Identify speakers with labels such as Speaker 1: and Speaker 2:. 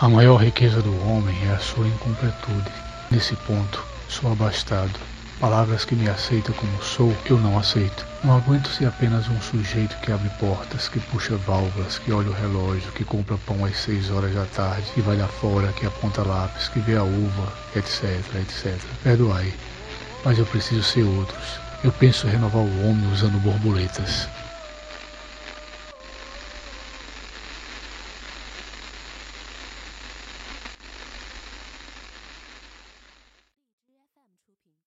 Speaker 1: A maior riqueza do homem é a sua incompletude. Nesse ponto, sou abastado. Palavras que me aceitam como sou, eu não aceito. Não aguento ser apenas um sujeito que abre portas, que puxa válvulas, que olha o relógio, que compra pão às seis horas da tarde, que vai lá fora, que aponta lápis, que vê a uva, etc, etc. Perdoai, mas eu preciso ser outros. Eu penso renovar o homem usando borboletas. 出品。